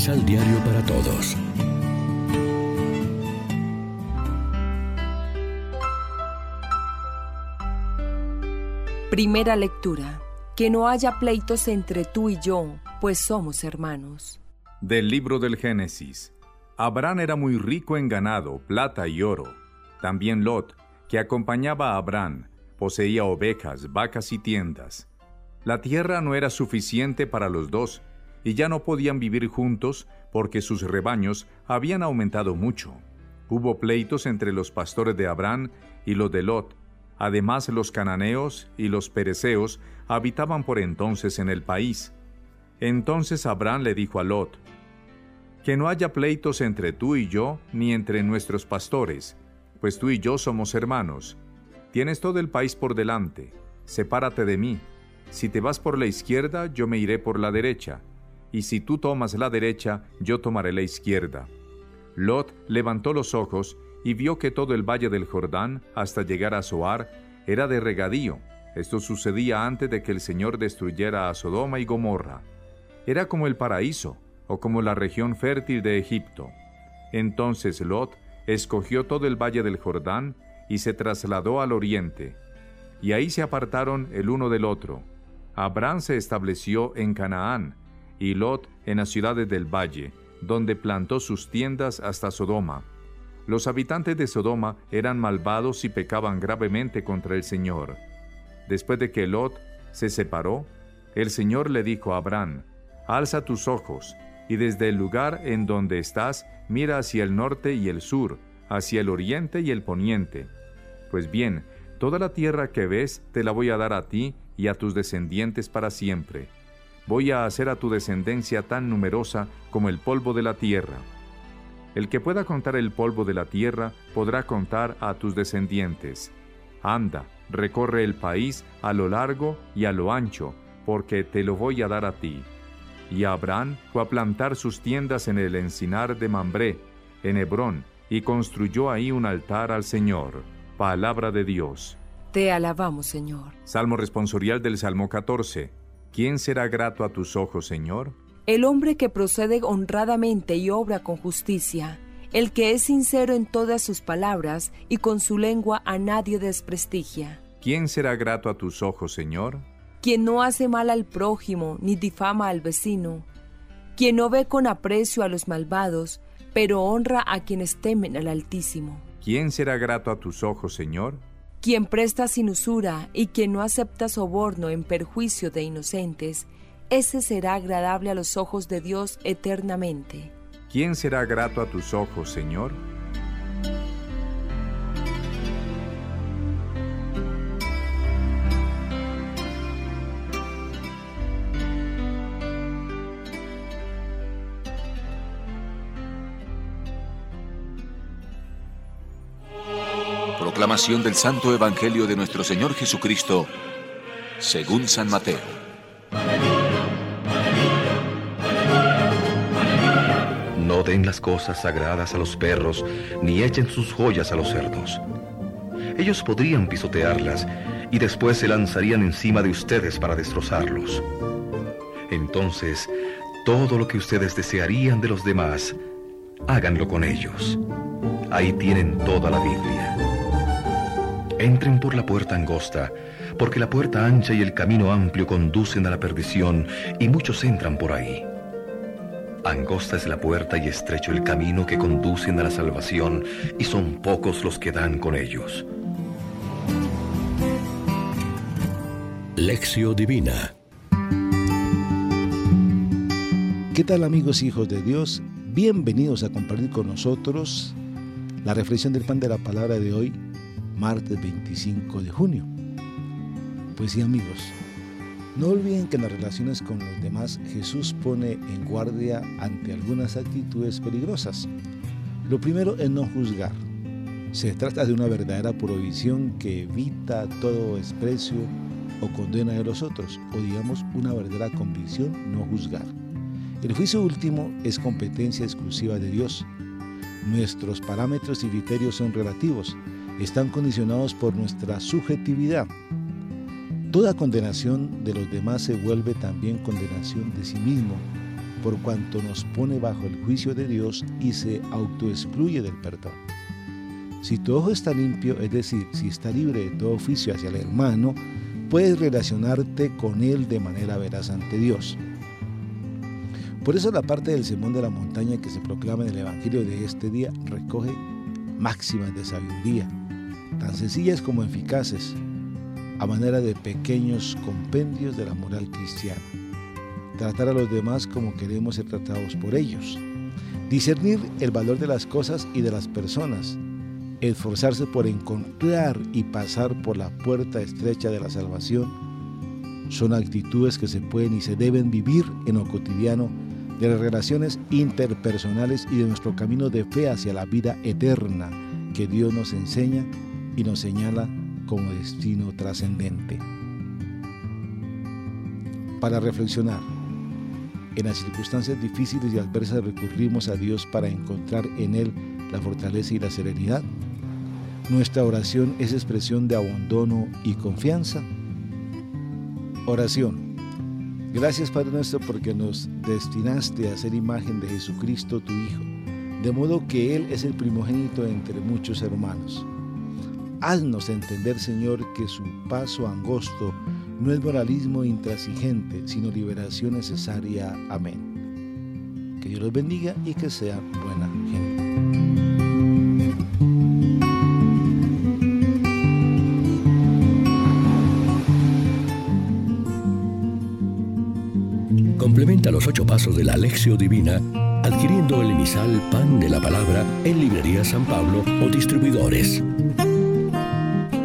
Misal Diario para Todos. Primera lectura. Que no haya pleitos entre tú y yo, pues somos hermanos. Del libro del Génesis. Abraham era muy rico en ganado, plata y oro. También Lot, que acompañaba a Abraham, poseía ovejas, vacas y tiendas. La tierra no era suficiente para los dos, y ya no podían vivir juntos porque sus rebaños habían aumentado mucho. Hubo pleitos entre los pastores de Abraham y los de Lot. Además, los cananeos y los pereceos habitaban por entonces en el país. Entonces Abraham le dijo a Lot, Que no haya pleitos entre tú y yo, ni entre nuestros pastores, pues tú y yo somos hermanos. Tienes todo el país por delante, sepárate de mí. Si te vas por la izquierda, yo me iré por la derecha y si tú tomas la derecha, yo tomaré la izquierda. Lot levantó los ojos y vio que todo el valle del Jordán, hasta llegar a Zoar, era de regadío. Esto sucedía antes de que el Señor destruyera a Sodoma y Gomorra. Era como el paraíso, o como la región fértil de Egipto. Entonces Lot escogió todo el valle del Jordán y se trasladó al oriente. Y ahí se apartaron el uno del otro. Abraham se estableció en Canaán, y Lot en las ciudades del valle, donde plantó sus tiendas hasta Sodoma. Los habitantes de Sodoma eran malvados y pecaban gravemente contra el Señor. Después de que Lot se separó, el Señor le dijo a Abraham, Alza tus ojos, y desde el lugar en donde estás, mira hacia el norte y el sur, hacia el oriente y el poniente. Pues bien, toda la tierra que ves te la voy a dar a ti y a tus descendientes para siempre voy a hacer a tu descendencia tan numerosa como el polvo de la tierra. El que pueda contar el polvo de la tierra podrá contar a tus descendientes. Anda, recorre el país a lo largo y a lo ancho, porque te lo voy a dar a ti. Y Abraham fue a plantar sus tiendas en el encinar de Mambré, en Hebrón, y construyó ahí un altar al Señor. Palabra de Dios. Te alabamos, Señor. Salmo responsorial del Salmo 14. ¿Quién será grato a tus ojos, Señor? El hombre que procede honradamente y obra con justicia, el que es sincero en todas sus palabras y con su lengua a nadie desprestigia. ¿Quién será grato a tus ojos, Señor? Quien no hace mal al prójimo ni difama al vecino, quien no ve con aprecio a los malvados, pero honra a quienes temen al Altísimo. ¿Quién será grato a tus ojos, Señor? Quien presta sin usura y quien no acepta soborno en perjuicio de inocentes, ese será agradable a los ojos de Dios eternamente. ¿Quién será grato a tus ojos, Señor? Proclamación del Santo Evangelio de nuestro Señor Jesucristo, según San Mateo. No den las cosas sagradas a los perros, ni echen sus joyas a los cerdos. Ellos podrían pisotearlas y después se lanzarían encima de ustedes para destrozarlos. Entonces, todo lo que ustedes desearían de los demás, háganlo con ellos. Ahí tienen toda la Biblia. Entren por la puerta angosta, porque la puerta ancha y el camino amplio conducen a la perdición, y muchos entran por ahí. Angosta es la puerta y estrecho el camino que conducen a la salvación, y son pocos los que dan con ellos. Lección Divina ¿Qué tal amigos hijos de Dios? Bienvenidos a compartir con nosotros la reflexión del pan de la palabra de hoy martes 25 de junio. Pues sí amigos, no olviden que en las relaciones con los demás Jesús pone en guardia ante algunas actitudes peligrosas. Lo primero es no juzgar. Se trata de una verdadera prohibición que evita todo desprecio o condena de los otros, o digamos una verdadera convicción no juzgar. El juicio último es competencia exclusiva de Dios. Nuestros parámetros y criterios son relativos están condicionados por nuestra subjetividad. Toda condenación de los demás se vuelve también condenación de sí mismo. por cuanto nos pone bajo el juicio de Dios y se autoexcluye del perdón. Si tu ojo está limpio, es decir, si está libre de todo oficio hacia el hermano, puedes relacionarte con él de manera veraz ante Dios. Por eso la parte del sermón de la montaña que se proclama en el Evangelio de este día recoge máximas de sabiduría, tan sencillas como eficaces, a manera de pequeños compendios de la moral cristiana. Tratar a los demás como queremos ser tratados por ellos. Discernir el valor de las cosas y de las personas. Esforzarse por encontrar y pasar por la puerta estrecha de la salvación. Son actitudes que se pueden y se deben vivir en lo cotidiano de las relaciones interpersonales y de nuestro camino de fe hacia la vida eterna que Dios nos enseña y nos señala como destino trascendente. Para reflexionar, en las circunstancias difíciles y adversas recurrimos a Dios para encontrar en Él la fortaleza y la serenidad. Nuestra oración es expresión de abandono y confianza. Oración. Gracias Padre nuestro porque nos destinaste a ser imagen de Jesucristo tu Hijo, de modo que Él es el primogénito entre muchos hermanos. Haznos entender, Señor, que su paso angosto no es moralismo intransigente, sino liberación necesaria. Amén. Que Dios los bendiga y que sea buena gente. Complementa los ocho pasos de la Alexio Divina adquiriendo el emisal Pan de la Palabra en Librería San Pablo o Distribuidores.